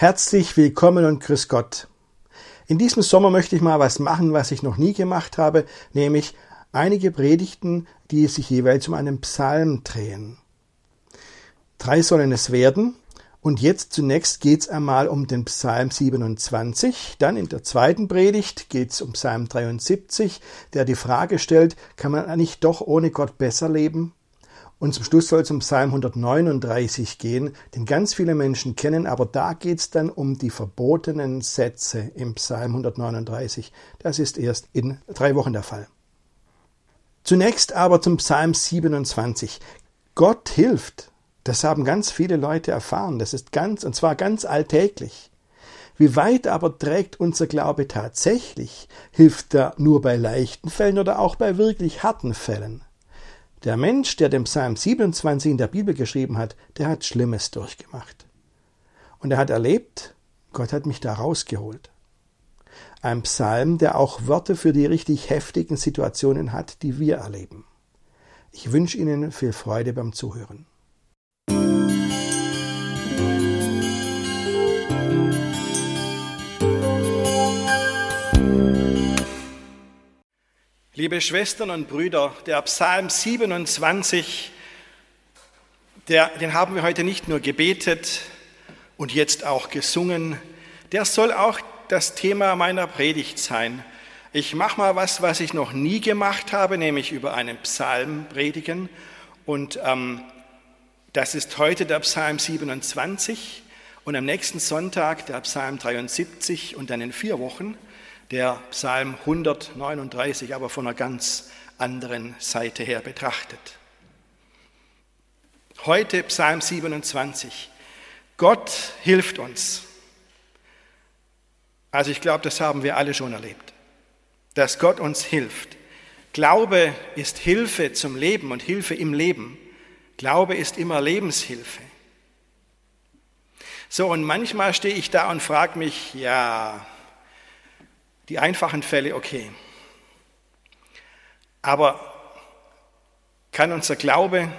Herzlich willkommen und grüß Gott. In diesem Sommer möchte ich mal was machen, was ich noch nie gemacht habe, nämlich einige Predigten, die sich jeweils um einen Psalm drehen. Drei sollen es werden. Und jetzt zunächst geht es einmal um den Psalm 27. Dann in der zweiten Predigt geht es um Psalm 73, der die Frage stellt, kann man nicht doch ohne Gott besser leben? Und zum Schluss soll es um Psalm 139 gehen, den ganz viele Menschen kennen, aber da geht es dann um die verbotenen Sätze im Psalm 139. Das ist erst in drei Wochen der Fall. Zunächst aber zum Psalm 27. Gott hilft. Das haben ganz viele Leute erfahren. Das ist ganz, und zwar ganz alltäglich. Wie weit aber trägt unser Glaube tatsächlich? Hilft er nur bei leichten Fällen oder auch bei wirklich harten Fällen? Der Mensch, der den Psalm 27 in der Bibel geschrieben hat, der hat Schlimmes durchgemacht. Und er hat erlebt, Gott hat mich da rausgeholt. Ein Psalm, der auch Worte für die richtig heftigen Situationen hat, die wir erleben. Ich wünsche Ihnen viel Freude beim Zuhören. Liebe Schwestern und Brüder, der Psalm 27, der, den haben wir heute nicht nur gebetet und jetzt auch gesungen, der soll auch das Thema meiner Predigt sein. Ich mache mal was, was ich noch nie gemacht habe, nämlich über einen Psalm predigen. Und ähm, das ist heute der Psalm 27 und am nächsten Sonntag der Psalm 73 und dann in vier Wochen der Psalm 139, aber von einer ganz anderen Seite her betrachtet. Heute Psalm 27. Gott hilft uns. Also ich glaube, das haben wir alle schon erlebt, dass Gott uns hilft. Glaube ist Hilfe zum Leben und Hilfe im Leben. Glaube ist immer Lebenshilfe. So, und manchmal stehe ich da und frage mich, ja, die einfachen Fälle okay. Aber kann unser Glaube,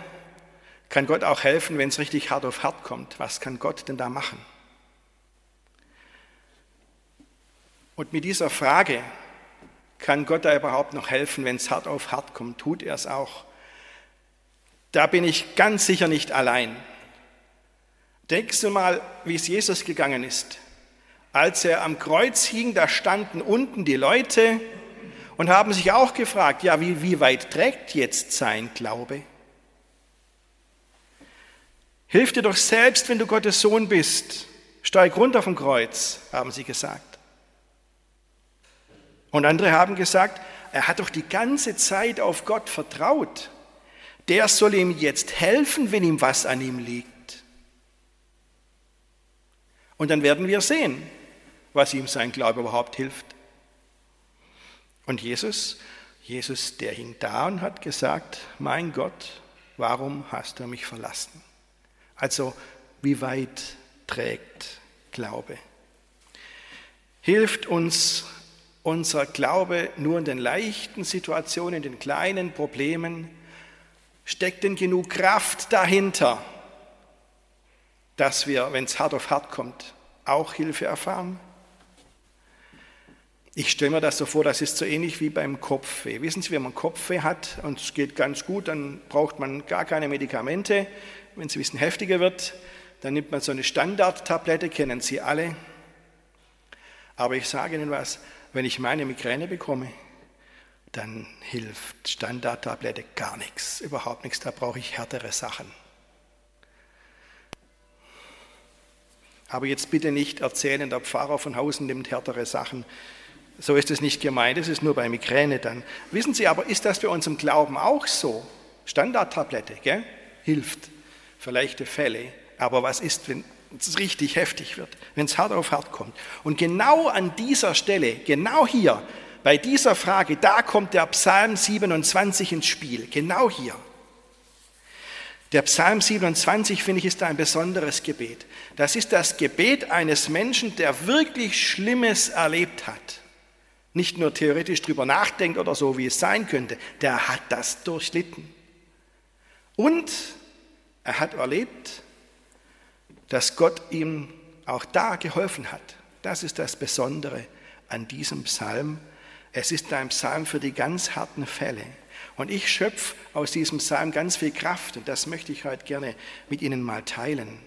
kann Gott auch helfen, wenn es richtig hart auf hart kommt? Was kann Gott denn da machen? Und mit dieser Frage, kann Gott da überhaupt noch helfen, wenn es hart auf hart kommt? Tut er es auch? Da bin ich ganz sicher nicht allein. Denkst du mal, wie es Jesus gegangen ist. Als er am Kreuz hing, da standen unten die Leute und haben sich auch gefragt, ja, wie, wie weit trägt jetzt sein Glaube? Hilf dir doch selbst, wenn du Gottes Sohn bist. Steig runter vom Kreuz, haben sie gesagt. Und andere haben gesagt, er hat doch die ganze Zeit auf Gott vertraut. Der soll ihm jetzt helfen, wenn ihm was an ihm liegt. Und dann werden wir sehen, was ihm sein Glaube überhaupt hilft. Und Jesus, Jesus, der hing da und hat gesagt, mein Gott, warum hast du mich verlassen? Also, wie weit trägt Glaube? Hilft uns unser Glaube nur in den leichten Situationen, in den kleinen Problemen? Steckt denn genug Kraft dahinter, dass wir, wenn es hart auf hart kommt, auch Hilfe erfahren? Ich stelle mir das so vor, das ist so ähnlich wie beim Kopfweh. Wissen Sie, wenn man Kopfweh hat und es geht ganz gut, dann braucht man gar keine Medikamente. Wenn es ein bisschen heftiger wird, dann nimmt man so eine Standardtablette, kennen Sie alle. Aber ich sage Ihnen was, wenn ich meine Migräne bekomme, dann hilft Standardtablette gar nichts, überhaupt nichts, da brauche ich härtere Sachen. Aber jetzt bitte nicht erzählen, der Pfarrer von Hausen nimmt härtere Sachen. So ist es nicht gemeint, es ist nur bei Migräne dann. Wissen Sie aber, ist das bei uns im Glauben auch so? Standardtablette, gell? Hilft für leichte Fälle. Aber was ist, wenn es richtig heftig wird, wenn es hart auf hart kommt? Und genau an dieser Stelle, genau hier, bei dieser Frage, da kommt der Psalm 27 ins Spiel. Genau hier. Der Psalm 27, finde ich, ist ein besonderes Gebet. Das ist das Gebet eines Menschen, der wirklich Schlimmes erlebt hat nicht nur theoretisch drüber nachdenkt oder so, wie es sein könnte, der hat das durchlitten. Und er hat erlebt, dass Gott ihm auch da geholfen hat. Das ist das Besondere an diesem Psalm. Es ist ein Psalm für die ganz harten Fälle. Und ich schöpfe aus diesem Psalm ganz viel Kraft und das möchte ich heute gerne mit Ihnen mal teilen.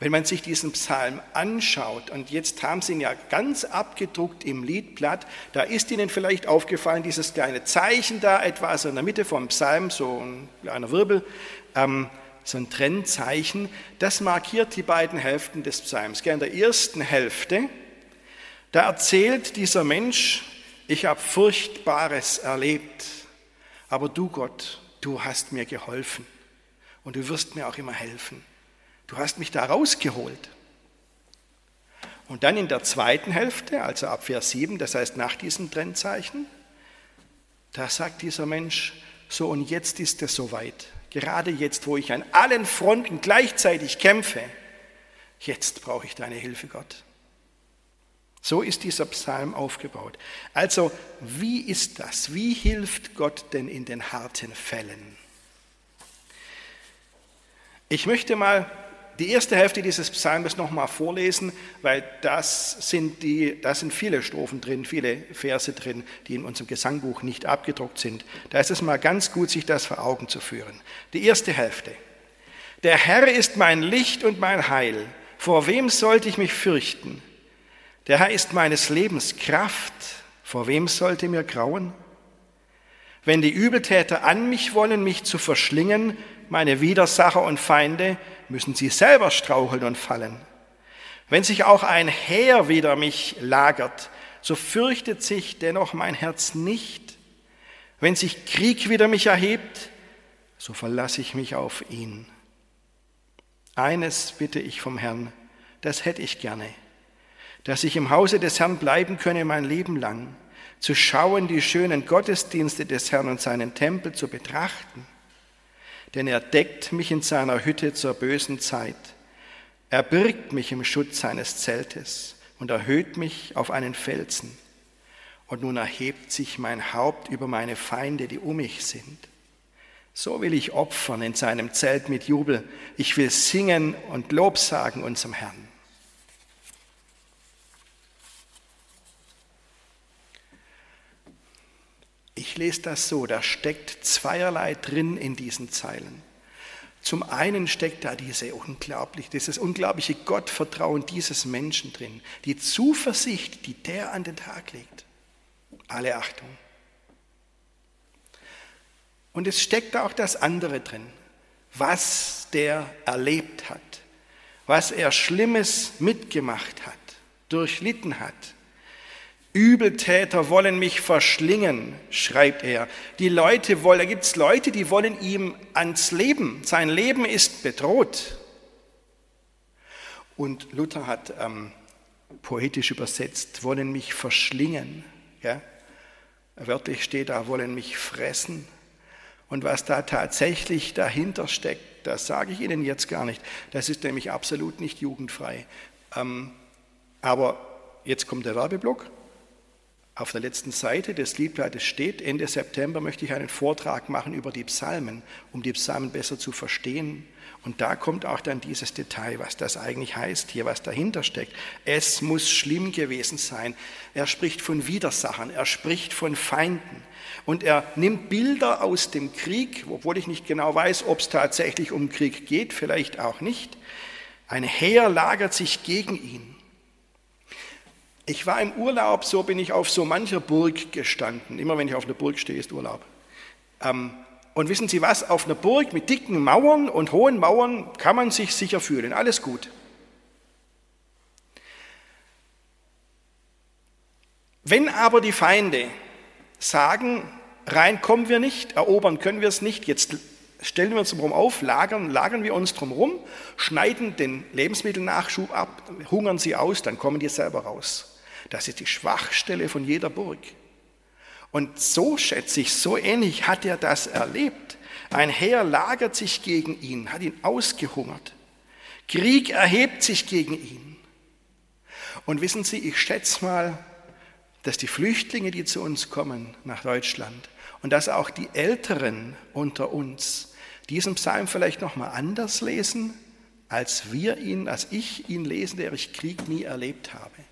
Wenn man sich diesen Psalm anschaut, und jetzt haben Sie ihn ja ganz abgedruckt im Liedblatt, da ist Ihnen vielleicht aufgefallen, dieses kleine Zeichen da etwas in der Mitte vom Psalm, so ein kleiner Wirbel, ähm, so ein Trennzeichen, das markiert die beiden Hälften des Psalms. In der ersten Hälfte, da erzählt dieser Mensch, ich habe Furchtbares erlebt, aber du Gott, du hast mir geholfen und du wirst mir auch immer helfen. Du hast mich da rausgeholt. Und dann in der zweiten Hälfte, also ab Vers 7, das heißt nach diesem Trennzeichen, da sagt dieser Mensch, so und jetzt ist es soweit. Gerade jetzt, wo ich an allen Fronten gleichzeitig kämpfe, jetzt brauche ich deine Hilfe, Gott. So ist dieser Psalm aufgebaut. Also, wie ist das? Wie hilft Gott denn in den harten Fällen? Ich möchte mal die erste Hälfte dieses Psalms nochmal vorlesen, weil das sind, die, da sind viele Strophen drin, viele Verse drin, die in unserem Gesangbuch nicht abgedruckt sind. Da ist es mal ganz gut, sich das vor Augen zu führen. Die erste Hälfte. Der Herr ist mein Licht und mein Heil. Vor wem sollte ich mich fürchten? Der Herr ist meines Lebens Kraft. Vor wem sollte mir grauen? Wenn die Übeltäter an mich wollen, mich zu verschlingen, meine Widersacher und Feinde, müssen sie selber straucheln und fallen. Wenn sich auch ein Heer wider mich lagert, so fürchtet sich dennoch mein Herz nicht. Wenn sich Krieg wider mich erhebt, so verlasse ich mich auf ihn. Eines bitte ich vom Herrn, das hätte ich gerne, dass ich im Hause des Herrn bleiben könne mein Leben lang, zu schauen, die schönen Gottesdienste des Herrn und seinen Tempel zu betrachten denn er deckt mich in seiner Hütte zur bösen Zeit. Er birgt mich im Schutz seines Zeltes und erhöht mich auf einen Felsen. Und nun erhebt sich mein Haupt über meine Feinde, die um mich sind. So will ich opfern in seinem Zelt mit Jubel. Ich will singen und Lob sagen unserem Herrn. Ich lese das so, da steckt zweierlei drin in diesen Zeilen. Zum einen steckt da diese unglaublich, dieses unglaubliche Gottvertrauen dieses Menschen drin, die Zuversicht, die der an den Tag legt. Alle Achtung. Und es steckt auch das andere drin, was der erlebt hat, was er Schlimmes mitgemacht hat, durchlitten hat, Übeltäter wollen mich verschlingen, schreibt er. Die Leute wollen, da gibt es Leute, die wollen ihm ans Leben. Sein Leben ist bedroht. Und Luther hat ähm, poetisch übersetzt, wollen mich verschlingen. Ja? Wörtlich steht da, wollen mich fressen. Und was da tatsächlich dahinter steckt, das sage ich Ihnen jetzt gar nicht. Das ist nämlich absolut nicht jugendfrei. Ähm, aber jetzt kommt der Werbeblock. Auf der letzten Seite des Liedblattes steht, Ende September möchte ich einen Vortrag machen über die Psalmen, um die Psalmen besser zu verstehen. Und da kommt auch dann dieses Detail, was das eigentlich heißt, hier was dahinter steckt. Es muss schlimm gewesen sein. Er spricht von Widersachern, er spricht von Feinden. Und er nimmt Bilder aus dem Krieg, obwohl ich nicht genau weiß, ob es tatsächlich um Krieg geht, vielleicht auch nicht. Ein Heer lagert sich gegen ihn. Ich war im Urlaub, so bin ich auf so mancher Burg gestanden. Immer wenn ich auf einer Burg stehe, ist Urlaub. Ähm, und wissen Sie was? Auf einer Burg mit dicken Mauern und hohen Mauern kann man sich sicher fühlen. Alles gut. Wenn aber die Feinde sagen, rein kommen wir nicht, erobern können wir es nicht, jetzt stellen wir uns drum auf, lagern, lagern wir uns drum rum, schneiden den Lebensmittelnachschub ab, hungern sie aus, dann kommen die selber raus. Das ist die Schwachstelle von jeder Burg. Und so schätze ich, so ähnlich hat er das erlebt. Ein Heer lagert sich gegen ihn, hat ihn ausgehungert. Krieg erhebt sich gegen ihn. Und wissen Sie, ich schätze mal, dass die Flüchtlinge, die zu uns kommen nach Deutschland und dass auch die Älteren unter uns diesen Psalm vielleicht noch mal anders lesen als wir ihn, als ich ihn lesen, der ich Krieg nie erlebt habe.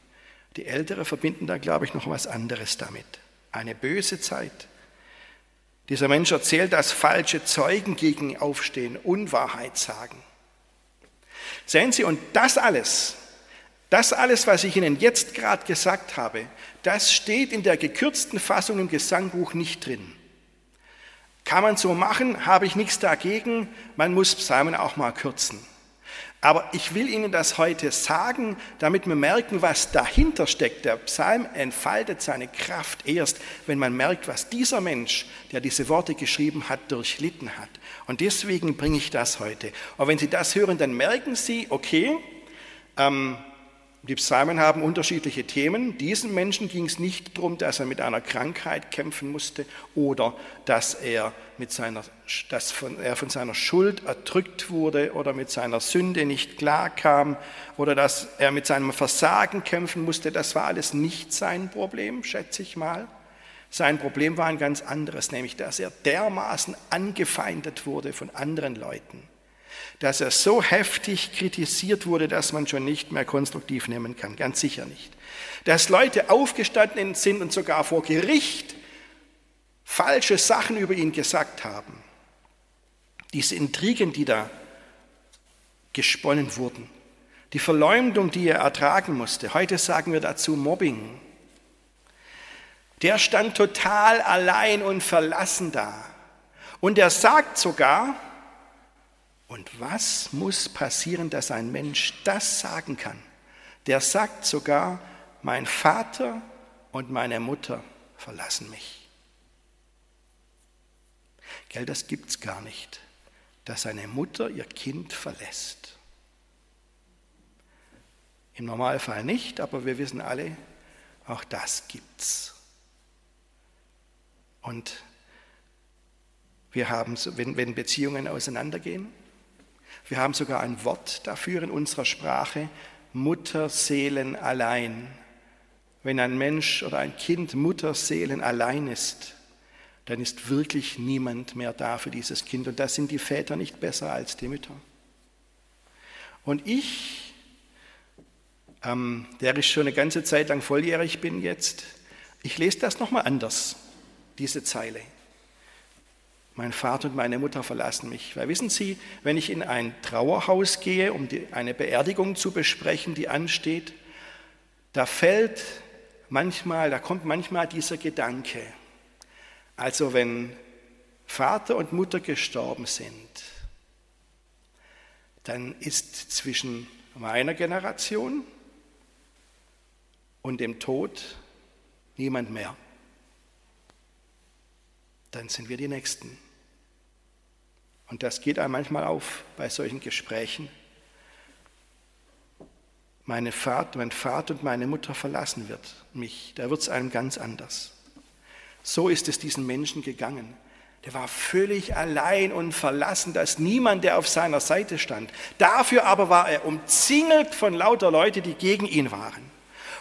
Die Ältere verbinden da, glaube ich, noch was anderes damit. Eine böse Zeit. Dieser Mensch erzählt, dass falsche Zeugen gegen ihn aufstehen, Unwahrheit sagen. Sehen Sie, und das alles, das alles, was ich Ihnen jetzt gerade gesagt habe, das steht in der gekürzten Fassung im Gesangbuch nicht drin. Kann man so machen, habe ich nichts dagegen, man muss Psalmen auch mal kürzen. Aber ich will Ihnen das heute sagen, damit wir merken, was dahinter steckt. Der Psalm entfaltet seine Kraft erst, wenn man merkt, was dieser Mensch, der diese Worte geschrieben hat, durchlitten hat. Und deswegen bringe ich das heute. Und wenn Sie das hören, dann merken Sie, okay, ähm, die Psalmen haben unterschiedliche Themen. Diesen Menschen ging es nicht darum, dass er mit einer Krankheit kämpfen musste oder dass er, mit seiner, dass von, er von seiner Schuld erdrückt wurde oder mit seiner Sünde nicht klarkam oder dass er mit seinem Versagen kämpfen musste. Das war alles nicht sein Problem, schätze ich mal. Sein Problem war ein ganz anderes, nämlich dass er dermaßen angefeindet wurde von anderen Leuten dass er so heftig kritisiert wurde, dass man schon nicht mehr konstruktiv nehmen kann, ganz sicher nicht. Dass Leute aufgestanden sind und sogar vor Gericht falsche Sachen über ihn gesagt haben. Diese Intrigen, die da gesponnen wurden, die Verleumdung, die er ertragen musste, heute sagen wir dazu Mobbing, der stand total allein und verlassen da. Und er sagt sogar, und was muss passieren, dass ein Mensch das sagen kann? Der sagt sogar, mein Vater und meine Mutter verlassen mich. Gell, das gibt's gar nicht, dass eine Mutter ihr Kind verlässt. Im Normalfall nicht, aber wir wissen alle, auch das gibt's. Und wir haben, wenn, wenn Beziehungen auseinandergehen, wir haben sogar ein Wort dafür in unserer Sprache, Mutterseelen allein. Wenn ein Mensch oder ein Kind Mutterseelen allein ist, dann ist wirklich niemand mehr da für dieses Kind. Und da sind die Väter nicht besser als die Mütter. Und ich, ähm, der ich schon eine ganze Zeit lang volljährig bin jetzt, ich lese das nochmal anders, diese Zeile. Mein Vater und meine Mutter verlassen mich. Weil wissen Sie, wenn ich in ein Trauerhaus gehe, um die, eine Beerdigung zu besprechen, die ansteht, da fällt manchmal, da kommt manchmal dieser Gedanke. Also wenn Vater und Mutter gestorben sind, dann ist zwischen meiner Generation und dem Tod niemand mehr dann sind wir die Nächsten. Und das geht einem manchmal auf bei solchen Gesprächen. Meine Vater, mein Vater und meine Mutter verlassen wird mich, da wird es einem ganz anders. So ist es diesen Menschen gegangen. Der war völlig allein und verlassen, dass niemand, der auf seiner Seite stand. Dafür aber war er umzingelt von lauter Leute, die gegen ihn waren.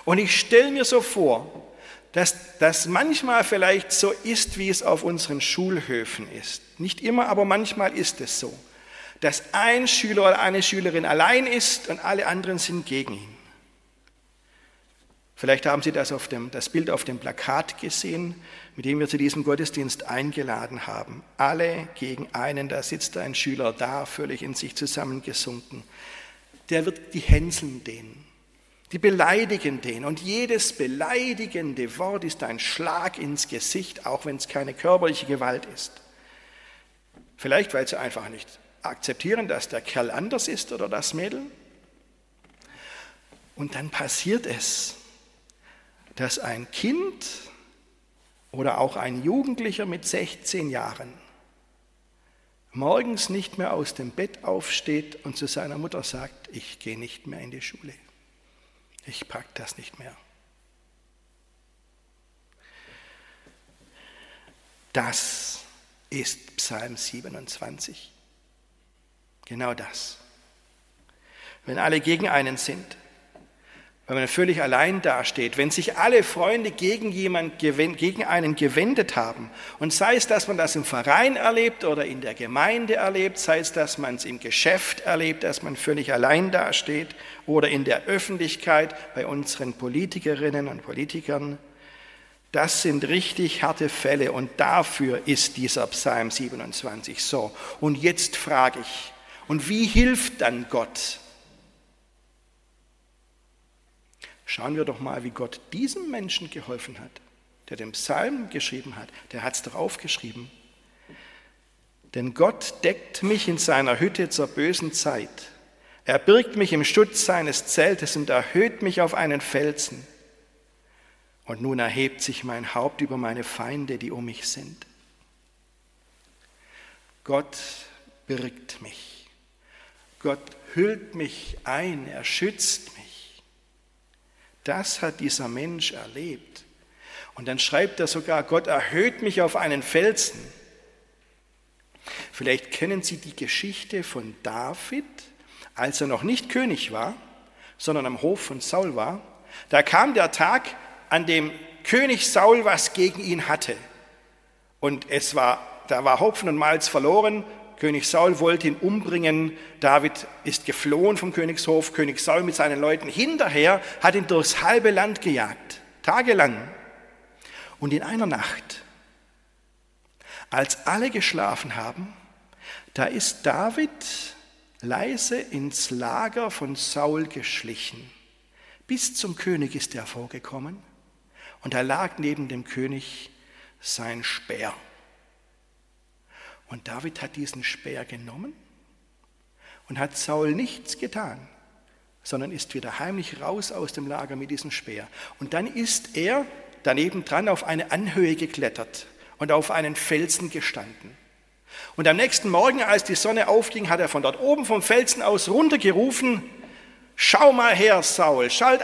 Und ich stelle mir so vor, dass das manchmal vielleicht so ist, wie es auf unseren Schulhöfen ist. Nicht immer, aber manchmal ist es so, dass ein Schüler oder eine Schülerin allein ist und alle anderen sind gegen ihn. Vielleicht haben Sie das, auf dem, das Bild auf dem Plakat gesehen, mit dem wir zu diesem Gottesdienst eingeladen haben. Alle gegen einen, da sitzt ein Schüler da, völlig in sich zusammengesunken. Der wird die Hänseln dehnen. Die beleidigen den. Und jedes beleidigende Wort ist ein Schlag ins Gesicht, auch wenn es keine körperliche Gewalt ist. Vielleicht, weil sie einfach nicht akzeptieren, dass der Kerl anders ist oder das Mädel. Und dann passiert es, dass ein Kind oder auch ein Jugendlicher mit 16 Jahren morgens nicht mehr aus dem Bett aufsteht und zu seiner Mutter sagt, ich gehe nicht mehr in die Schule. Ich pack das nicht mehr. Das ist Psalm 27. Genau das. Wenn alle gegen einen sind, wenn man völlig allein dasteht, wenn sich alle Freunde gegen jemand, gegen einen gewendet haben. Und sei es, dass man das im Verein erlebt oder in der Gemeinde erlebt, sei es, dass man es im Geschäft erlebt, dass man völlig allein dasteht oder in der Öffentlichkeit bei unseren Politikerinnen und Politikern. Das sind richtig harte Fälle und dafür ist dieser Psalm 27 so. Und jetzt frage ich, und wie hilft dann Gott? Schauen wir doch mal, wie Gott diesem Menschen geholfen hat, der den Psalm geschrieben hat. Der hat es doch aufgeschrieben. Denn Gott deckt mich in seiner Hütte zur bösen Zeit. Er birgt mich im Schutz seines Zeltes und erhöht mich auf einen Felsen. Und nun erhebt sich mein Haupt über meine Feinde, die um mich sind. Gott birgt mich. Gott hüllt mich ein, er schützt mich. Das hat dieser Mensch erlebt. Und dann schreibt er sogar, Gott erhöht mich auf einen Felsen. Vielleicht kennen Sie die Geschichte von David, als er noch nicht König war, sondern am Hof von Saul war. Da kam der Tag, an dem König Saul was gegen ihn hatte. Und es war, da war Hopfen und Malz verloren König Saul wollte ihn umbringen. David ist geflohen vom Königshof. König Saul mit seinen Leuten hinterher hat ihn durchs halbe Land gejagt, tagelang. Und in einer Nacht, als alle geschlafen haben, da ist David leise ins Lager von Saul geschlichen. Bis zum König ist er vorgekommen und da lag neben dem König sein Speer. Und David hat diesen Speer genommen und hat Saul nichts getan, sondern ist wieder heimlich raus aus dem Lager mit diesem Speer. Und dann ist er daneben dran auf eine Anhöhe geklettert und auf einen Felsen gestanden. Und am nächsten Morgen, als die Sonne aufging, hat er von dort oben vom Felsen aus runtergerufen, schau mal her, Saul, schaut,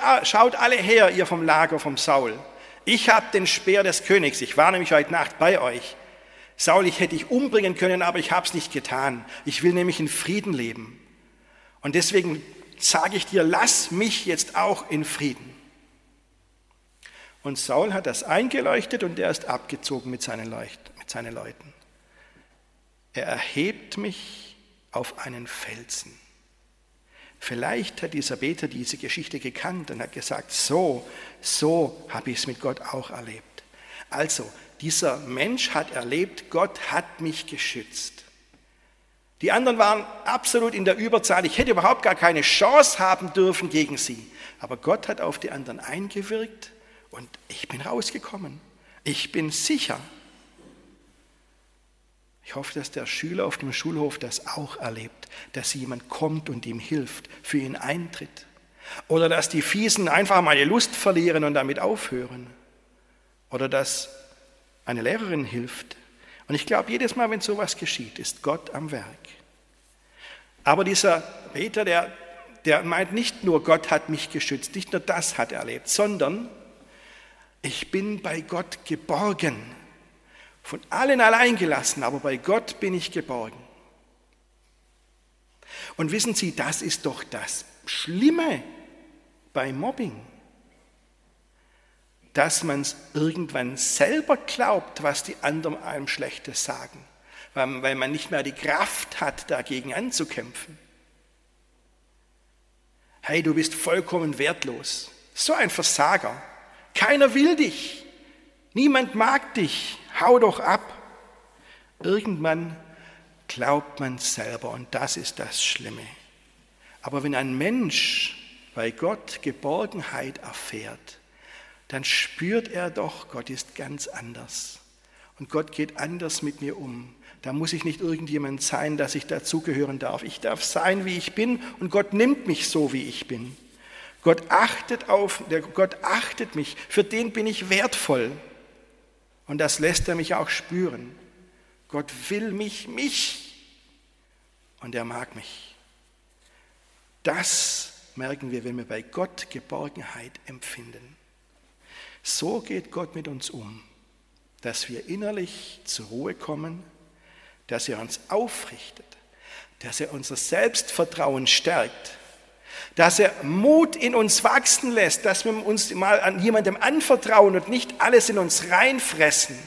alle her, ihr vom Lager vom Saul. Ich habe den Speer des Königs, ich war nämlich heute Nacht bei euch. Saul, ich hätte dich umbringen können, aber ich habe es nicht getan. Ich will nämlich in Frieden leben. Und deswegen sage ich dir, lass mich jetzt auch in Frieden. Und Saul hat das eingeleuchtet und er ist abgezogen mit seinen, Leucht, mit seinen Leuten. Er erhebt mich auf einen Felsen. Vielleicht hat dieser Beter diese Geschichte gekannt und hat gesagt, so, so habe ich es mit Gott auch erlebt. Also, dieser Mensch hat erlebt, Gott hat mich geschützt. Die anderen waren absolut in der Überzahl. Ich hätte überhaupt gar keine Chance haben dürfen gegen sie. Aber Gott hat auf die anderen eingewirkt und ich bin rausgekommen. Ich bin sicher. Ich hoffe, dass der Schüler auf dem Schulhof das auch erlebt, dass jemand kommt und ihm hilft, für ihn eintritt. Oder dass die Fiesen einfach mal die Lust verlieren und damit aufhören. Oder dass eine Lehrerin hilft. Und ich glaube, jedes Mal, wenn sowas geschieht, ist Gott am Werk. Aber dieser Peter, der, der meint nicht nur, Gott hat mich geschützt, nicht nur das hat er erlebt, sondern ich bin bei Gott geborgen. Von allen allein gelassen, aber bei Gott bin ich geborgen. Und wissen Sie, das ist doch das Schlimme bei Mobbing dass man es irgendwann selber glaubt, was die anderen einem Schlechtes sagen, weil man nicht mehr die Kraft hat, dagegen anzukämpfen. Hey, du bist vollkommen wertlos. So ein Versager. Keiner will dich. Niemand mag dich. Hau doch ab. Irgendwann glaubt man selber und das ist das Schlimme. Aber wenn ein Mensch bei Gott Geborgenheit erfährt, dann spürt er doch, Gott ist ganz anders. Und Gott geht anders mit mir um. Da muss ich nicht irgendjemand sein, dass ich dazugehören darf. Ich darf sein, wie ich bin und Gott nimmt mich so, wie ich bin. Gott achtet auf, Gott achtet mich, für den bin ich wertvoll. Und das lässt er mich auch spüren. Gott will mich, mich. Und er mag mich. Das merken wir, wenn wir bei Gott Geborgenheit empfinden. So geht Gott mit uns um, dass wir innerlich zur Ruhe kommen, dass er uns aufrichtet, dass er unser Selbstvertrauen stärkt, dass er Mut in uns wachsen lässt, dass wir uns mal an jemandem anvertrauen und nicht alles in uns reinfressen.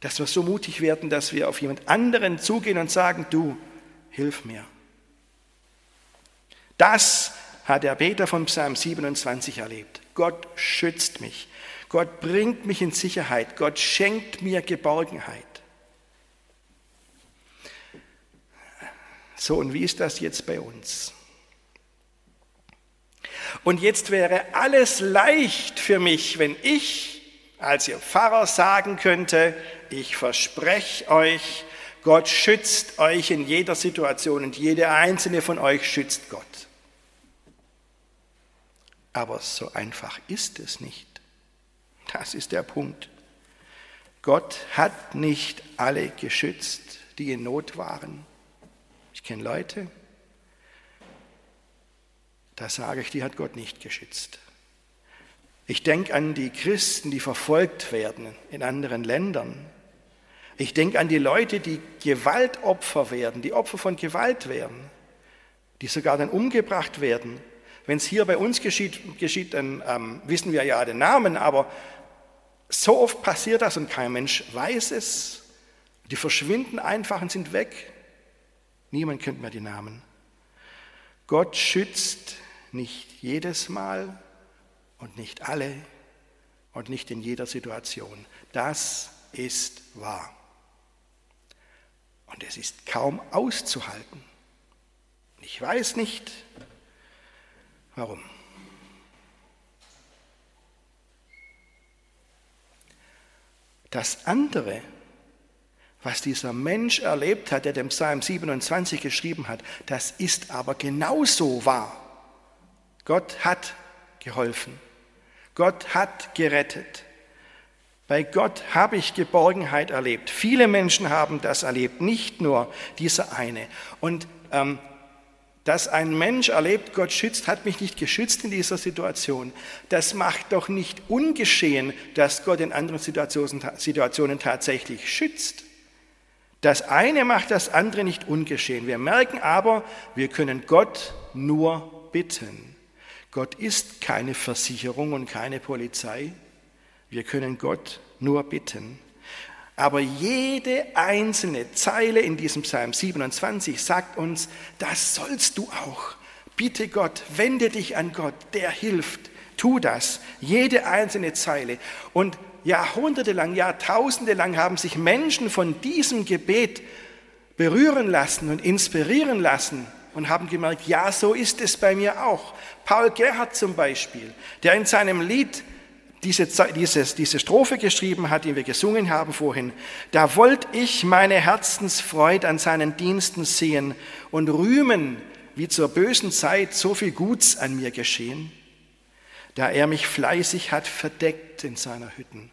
Dass wir so mutig werden, dass wir auf jemand anderen zugehen und sagen, du, hilf mir. Das hat der Beter von Psalm 27 erlebt. Gott schützt mich. Gott bringt mich in Sicherheit. Gott schenkt mir Geborgenheit. So, und wie ist das jetzt bei uns? Und jetzt wäre alles leicht für mich, wenn ich als Ihr Pfarrer sagen könnte, ich verspreche euch, Gott schützt euch in jeder Situation und jede einzelne von euch schützt Gott. Aber so einfach ist es nicht. Das ist der Punkt. Gott hat nicht alle geschützt, die in Not waren. Ich kenne Leute, da sage ich, die hat Gott nicht geschützt. Ich denke an die Christen, die verfolgt werden in anderen Ländern. Ich denke an die Leute, die Gewaltopfer werden, die Opfer von Gewalt werden, die sogar dann umgebracht werden. Wenn es hier bei uns geschieht, geschieht dann ähm, wissen wir ja den Namen, aber so oft passiert das und kein Mensch weiß es. Die verschwinden einfach und sind weg. Niemand kennt mehr die Namen. Gott schützt nicht jedes Mal und nicht alle und nicht in jeder Situation. Das ist wahr. Und es ist kaum auszuhalten. Ich weiß nicht, warum. Das andere, was dieser Mensch erlebt hat, der dem Psalm 27 geschrieben hat, das ist aber genauso wahr. Gott hat geholfen. Gott hat gerettet. Bei Gott habe ich Geborgenheit erlebt. Viele Menschen haben das erlebt, nicht nur dieser eine. Und ähm, dass ein Mensch erlebt, Gott schützt, hat mich nicht geschützt in dieser Situation. Das macht doch nicht ungeschehen, dass Gott in anderen Situationen, tatsächlich schützt. Das eine macht das andere nicht ungeschehen. Wir merken aber, wir können Gott nur bitten. Gott ist keine Versicherung und keine Polizei. Wir können Gott nur bitten. Aber jede einzelne Zeile in diesem Psalm 27 sagt uns, das sollst du auch. Bitte Gott, wende dich an Gott, der hilft. Tu das. Jede einzelne Zeile. Und jahrhundertelang, jahrtausende lang haben sich Menschen von diesem Gebet berühren lassen und inspirieren lassen und haben gemerkt, ja, so ist es bei mir auch. Paul Gerhardt zum Beispiel, der in seinem Lied diese, dieses, diese Strophe geschrieben hat, die wir gesungen haben vorhin. Da wollt ich meine Herzensfreud an seinen Diensten sehen und rühmen, wie zur bösen Zeit so viel Guts an mir geschehen, da er mich fleißig hat verdeckt in seiner Hütten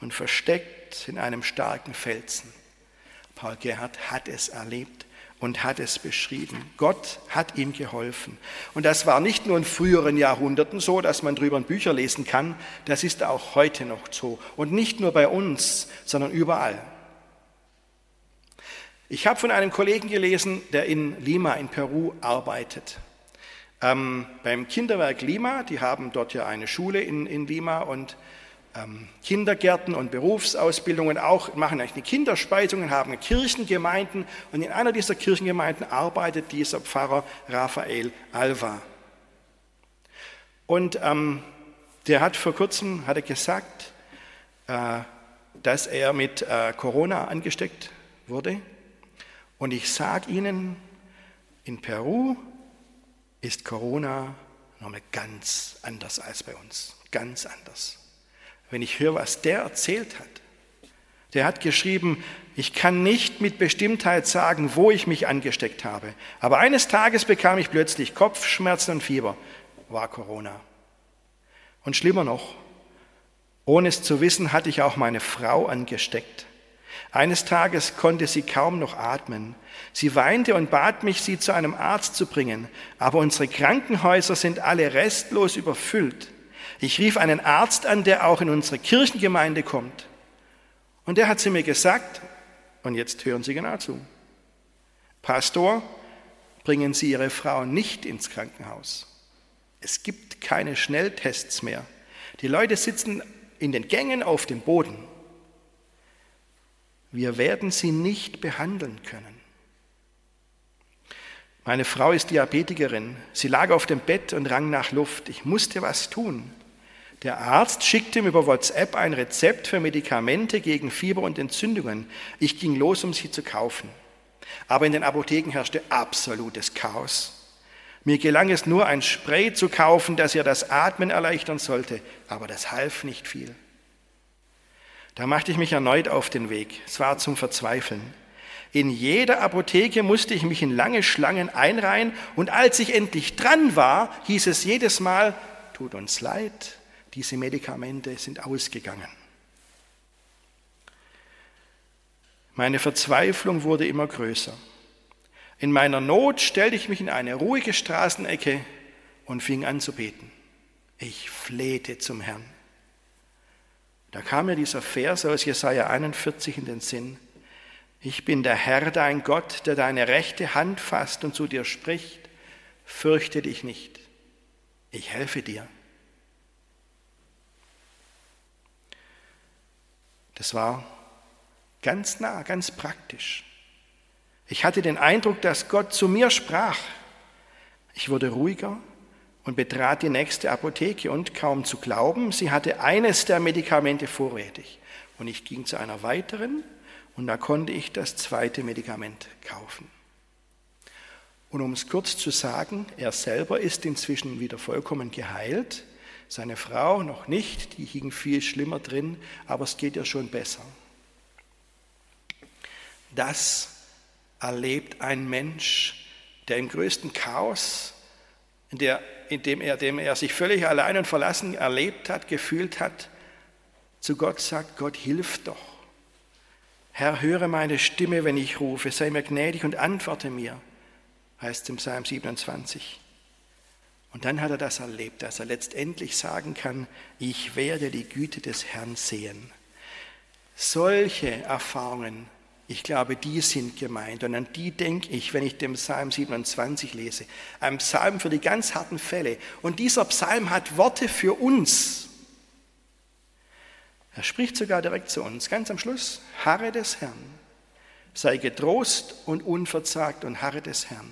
und versteckt in einem starken Felsen. Paul Gerhardt hat es erlebt und hat es beschrieben. Gott hat ihm geholfen. Und das war nicht nur in früheren Jahrhunderten so, dass man drüber Bücher lesen kann, das ist auch heute noch so. Und nicht nur bei uns, sondern überall. Ich habe von einem Kollegen gelesen, der in Lima in Peru arbeitet. Ähm, beim Kinderwerk Lima, die haben dort ja eine Schule in, in Lima und Kindergärten und Berufsausbildungen auch, machen eigentlich die Kinderspeisungen, haben Kirchengemeinden und in einer dieser Kirchengemeinden arbeitet dieser Pfarrer Raphael Alva. Und ähm, der hat vor kurzem hat er gesagt, äh, dass er mit äh, Corona angesteckt wurde. Und ich sage Ihnen, in Peru ist Corona nochmal ganz anders als bei uns. Ganz anders wenn ich höre, was der erzählt hat. Der hat geschrieben, ich kann nicht mit Bestimmtheit sagen, wo ich mich angesteckt habe. Aber eines Tages bekam ich plötzlich Kopfschmerzen und Fieber. War Corona. Und schlimmer noch, ohne es zu wissen, hatte ich auch meine Frau angesteckt. Eines Tages konnte sie kaum noch atmen. Sie weinte und bat mich, sie zu einem Arzt zu bringen. Aber unsere Krankenhäuser sind alle restlos überfüllt. Ich rief einen Arzt an, der auch in unsere Kirchengemeinde kommt. Und der hat sie mir gesagt, und jetzt hören Sie genau zu. Pastor, bringen Sie Ihre Frau nicht ins Krankenhaus. Es gibt keine Schnelltests mehr. Die Leute sitzen in den Gängen auf dem Boden. Wir werden sie nicht behandeln können. Meine Frau ist Diabetikerin. Sie lag auf dem Bett und rang nach Luft. Ich musste was tun. Der Arzt schickte mir über WhatsApp ein Rezept für Medikamente gegen Fieber und Entzündungen. Ich ging los, um sie zu kaufen. Aber in den Apotheken herrschte absolutes Chaos. Mir gelang es nur, ein Spray zu kaufen, das ihr das Atmen erleichtern sollte, aber das half nicht viel. Da machte ich mich erneut auf den Weg. Es war zum Verzweifeln. In jeder Apotheke musste ich mich in lange Schlangen einreihen und als ich endlich dran war, hieß es jedes Mal, tut uns leid, diese Medikamente sind ausgegangen. Meine Verzweiflung wurde immer größer. In meiner Not stellte ich mich in eine ruhige Straßenecke und fing an zu beten. Ich flehte zum Herrn. Da kam mir dieser Vers aus Jesaja 41 in den Sinn. Ich bin der Herr, dein Gott, der deine rechte Hand fasst und zu dir spricht. Fürchte dich nicht. Ich helfe dir. Das war ganz nah, ganz praktisch. Ich hatte den Eindruck, dass Gott zu mir sprach. Ich wurde ruhiger und betrat die nächste Apotheke und kaum zu glauben, sie hatte eines der Medikamente vorrätig. Und ich ging zu einer weiteren und da konnte ich das zweite Medikament kaufen. Und um es kurz zu sagen, er selber ist inzwischen wieder vollkommen geheilt seine Frau noch nicht, die hing viel schlimmer drin, aber es geht ihr schon besser. Das erlebt ein Mensch, der im größten Chaos, in, der, in dem, er, dem er sich völlig allein und verlassen erlebt hat, gefühlt hat, zu Gott sagt, Gott hilf doch. Herr, höre meine Stimme, wenn ich rufe, sei mir gnädig und antworte mir, heißt es im Psalm 27. Und dann hat er das erlebt, dass er letztendlich sagen kann, ich werde die Güte des Herrn sehen. Solche Erfahrungen, ich glaube, die sind gemeint. Und an die denke ich, wenn ich den Psalm 27 lese. Ein Psalm für die ganz harten Fälle. Und dieser Psalm hat Worte für uns. Er spricht sogar direkt zu uns, ganz am Schluss. Harre des Herrn. Sei getrost und unverzagt und harre des Herrn.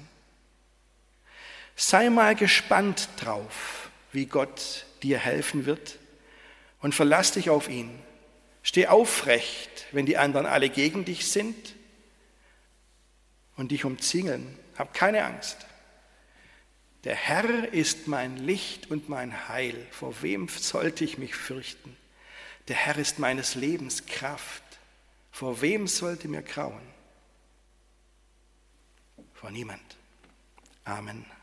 Sei mal gespannt drauf, wie Gott dir helfen wird und verlass dich auf ihn. Steh aufrecht, wenn die anderen alle gegen dich sind und dich umzingeln. Hab keine Angst. Der Herr ist mein Licht und mein Heil. Vor wem sollte ich mich fürchten? Der Herr ist meines Lebens Kraft. Vor wem sollte mir grauen? Vor niemand. Amen.